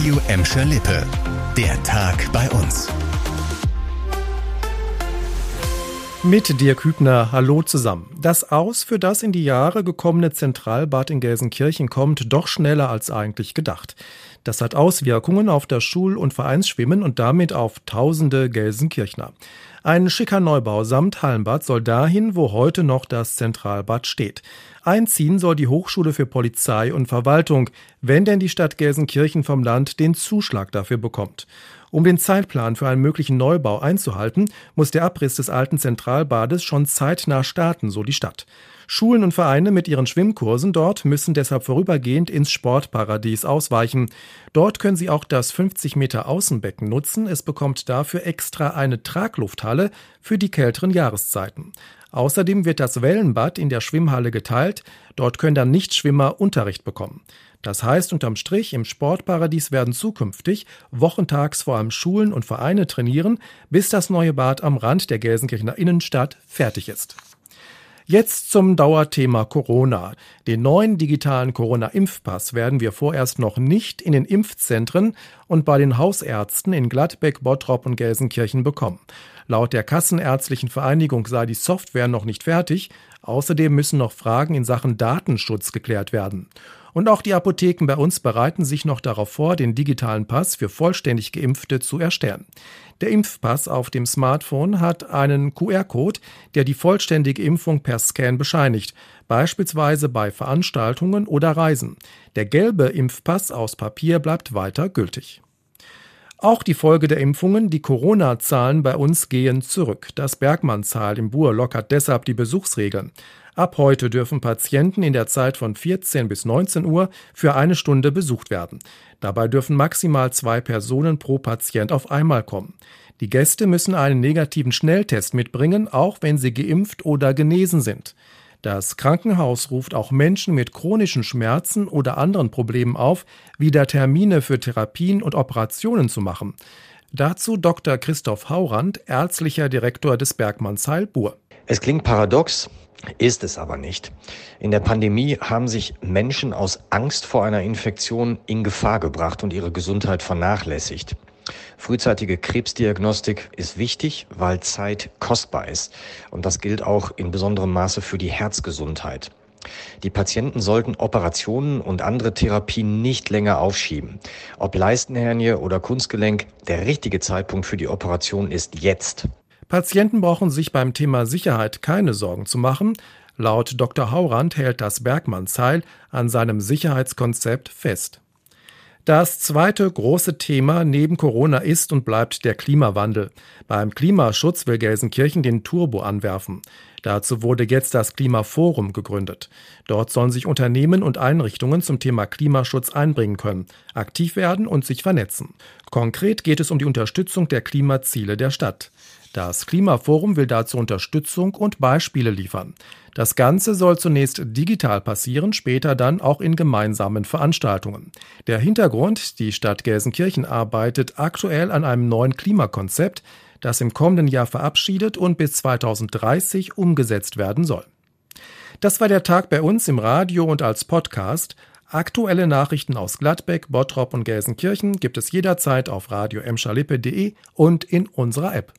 Radio Emscher Lippe. Der Tag bei uns. Mit dir Kübner, hallo zusammen. Das Aus für das in die Jahre gekommene Zentralbad in Gelsenkirchen kommt doch schneller als eigentlich gedacht. Das hat Auswirkungen auf das Schul- und Vereinsschwimmen und damit auf tausende Gelsenkirchner. Ein schicker Neubau samt Hallenbad soll dahin, wo heute noch das Zentralbad steht. Einziehen soll die Hochschule für Polizei und Verwaltung, wenn denn die Stadt Gelsenkirchen vom Land den Zuschlag dafür bekommt. Um den Zeitplan für einen möglichen Neubau einzuhalten, muss der Abriss des alten Zentralbades schon zeitnah starten, so die Stadt. Schulen und Vereine mit ihren Schwimmkursen dort müssen deshalb vorübergehend ins Sportparadies ausweichen. Dort können sie auch das 50 Meter Außenbecken nutzen. Es bekommt dafür extra eine Traglufthalle für die kälteren Jahreszeiten. Außerdem wird das Wellenbad in der Schwimmhalle geteilt. Dort können dann Nichtschwimmer Unterricht bekommen. Das heißt unterm Strich, im Sportparadies werden zukünftig wochentags vor allem Schulen und Vereine trainieren, bis das neue Bad am Rand der Gelsenkirchener Innenstadt fertig ist. Jetzt zum Dauerthema Corona. Den neuen digitalen Corona-Impfpass werden wir vorerst noch nicht in den Impfzentren und bei den Hausärzten in Gladbeck, Bottrop und Gelsenkirchen bekommen. Laut der Kassenärztlichen Vereinigung sei die Software noch nicht fertig. Außerdem müssen noch Fragen in Sachen Datenschutz geklärt werden. Und auch die Apotheken bei uns bereiten sich noch darauf vor, den digitalen Pass für vollständig Geimpfte zu erstellen. Der Impfpass auf dem Smartphone hat einen QR-Code, der die vollständige Impfung per Scan bescheinigt, beispielsweise bei Veranstaltungen oder Reisen. Der gelbe Impfpass aus Papier bleibt weiter gültig. Auch die Folge der Impfungen, die Corona-Zahlen bei uns gehen zurück. Das Bergmann-Zahl im Bur lockert deshalb die Besuchsregeln. Ab heute dürfen Patienten in der Zeit von 14 bis 19 Uhr für eine Stunde besucht werden. Dabei dürfen maximal zwei Personen pro Patient auf einmal kommen. Die Gäste müssen einen negativen Schnelltest mitbringen, auch wenn sie geimpft oder genesen sind. Das Krankenhaus ruft auch Menschen mit chronischen Schmerzen oder anderen Problemen auf, wieder Termine für Therapien und Operationen zu machen. Dazu Dr. Christoph Haurand, ärztlicher Direktor des Bergmanns Heilbur. Es klingt paradox, ist es aber nicht. In der Pandemie haben sich Menschen aus Angst vor einer Infektion in Gefahr gebracht und ihre Gesundheit vernachlässigt. Frühzeitige Krebsdiagnostik ist wichtig, weil Zeit kostbar ist. Und das gilt auch in besonderem Maße für die Herzgesundheit. Die Patienten sollten Operationen und andere Therapien nicht länger aufschieben. Ob Leistenhernie oder Kunstgelenk, der richtige Zeitpunkt für die Operation ist jetzt. Patienten brauchen sich beim Thema Sicherheit keine Sorgen zu machen. Laut Dr. Haurand hält das Bergmann-Zeil an seinem Sicherheitskonzept fest. Das zweite große Thema neben Corona ist und bleibt der Klimawandel. Beim Klimaschutz will Gelsenkirchen den Turbo anwerfen. Dazu wurde jetzt das Klimaforum gegründet. Dort sollen sich Unternehmen und Einrichtungen zum Thema Klimaschutz einbringen können, aktiv werden und sich vernetzen. Konkret geht es um die Unterstützung der Klimaziele der Stadt. Das Klimaforum will dazu Unterstützung und Beispiele liefern. Das Ganze soll zunächst digital passieren, später dann auch in gemeinsamen Veranstaltungen. Der Hintergrund, die Stadt Gelsenkirchen arbeitet aktuell an einem neuen Klimakonzept, das im kommenden Jahr verabschiedet und bis 2030 umgesetzt werden soll. Das war der Tag bei uns im Radio und als Podcast. Aktuelle Nachrichten aus Gladbeck, Bottrop und Gelsenkirchen gibt es jederzeit auf radio und in unserer App.